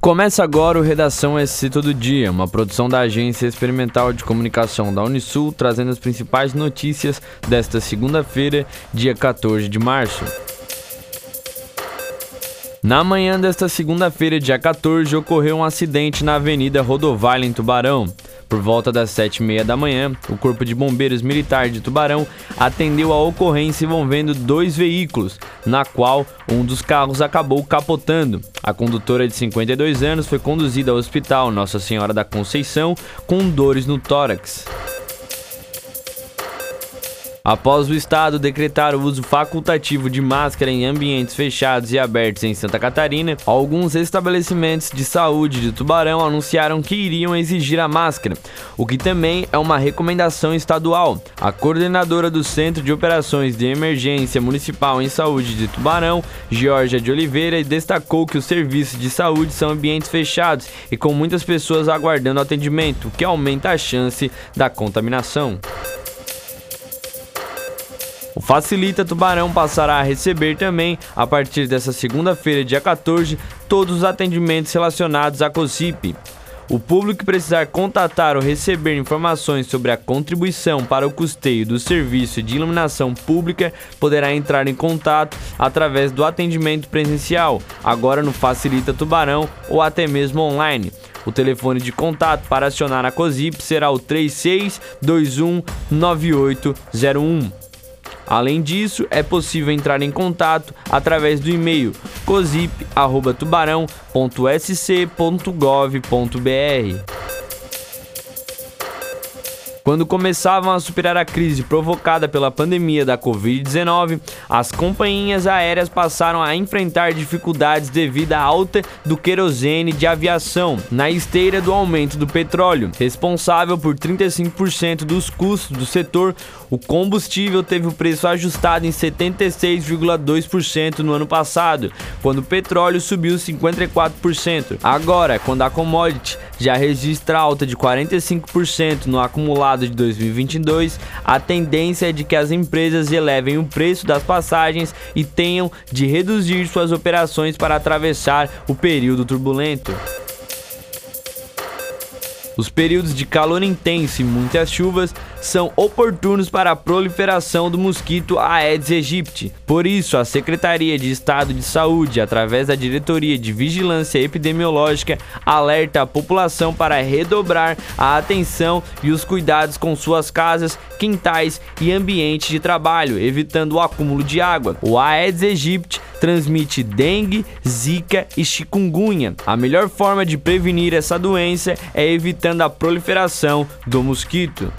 Começa agora o Redação SC Todo Dia, uma produção da Agência Experimental de Comunicação da Unisul, trazendo as principais notícias desta segunda-feira, dia 14 de março. Na manhã desta segunda-feira, dia 14, ocorreu um acidente na Avenida Rodovalha, em Tubarão. Por volta das sete e meia da manhã, o Corpo de Bombeiros Militar de Tubarão atendeu a ocorrência envolvendo dois veículos, na qual um dos carros acabou capotando. A condutora de 52 anos foi conduzida ao hospital Nossa Senhora da Conceição com dores no tórax. Após o Estado decretar o uso facultativo de máscara em ambientes fechados e abertos em Santa Catarina, alguns estabelecimentos de saúde de Tubarão anunciaram que iriam exigir a máscara, o que também é uma recomendação estadual. A coordenadora do Centro de Operações de Emergência Municipal em Saúde de Tubarão, Georgia de Oliveira, destacou que os serviços de saúde são ambientes fechados e com muitas pessoas aguardando atendimento, o que aumenta a chance da contaminação. O Facilita Tubarão passará a receber também, a partir dessa segunda-feira, dia 14, todos os atendimentos relacionados à COSIP. O público que precisar contatar ou receber informações sobre a contribuição para o custeio do serviço de iluminação pública poderá entrar em contato através do atendimento presencial, agora no Facilita Tubarão ou até mesmo online. O telefone de contato para acionar a COSIP será o 3621 9801. Além disso, é possível entrar em contato através do e-mail cosip@tubarão.sc.gov.br. Quando começavam a superar a crise provocada pela pandemia da Covid-19, as companhias aéreas passaram a enfrentar dificuldades devido à alta do querosene de aviação, na esteira do aumento do petróleo. Responsável por 35% dos custos do setor, o combustível teve o preço ajustado em 76,2% no ano passado, quando o petróleo subiu 54%. Agora, quando a commodity já registra alta de 45% no acumulado de 2022, a tendência é de que as empresas elevem o preço das passagens e tenham de reduzir suas operações para atravessar o período turbulento. Os períodos de calor intenso e muitas chuvas são oportunos para a proliferação do mosquito Aedes aegypti. Por isso, a Secretaria de Estado de Saúde, através da Diretoria de Vigilância Epidemiológica, alerta a população para redobrar a atenção e os cuidados com suas casas, quintais e ambientes de trabalho, evitando o acúmulo de água. O Aedes aegypti transmite dengue, zika e chikungunya. A melhor forma de prevenir essa doença é evitando a proliferação do mosquito.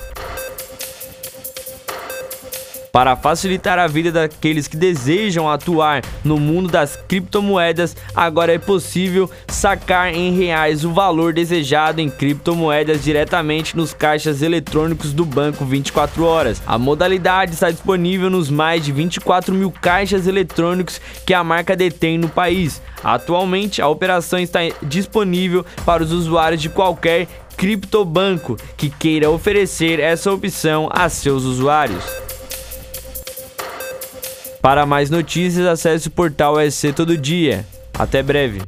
Para facilitar a vida daqueles que desejam atuar no mundo das criptomoedas, agora é possível sacar em reais o valor desejado em criptomoedas diretamente nos caixas eletrônicos do banco 24 horas. A modalidade está disponível nos mais de 24 mil caixas eletrônicos que a marca detém no país. Atualmente, a operação está disponível para os usuários de qualquer criptobanco que queira oferecer essa opção a seus usuários. Para mais notícias, acesse o portal SC Todo Dia. Até breve.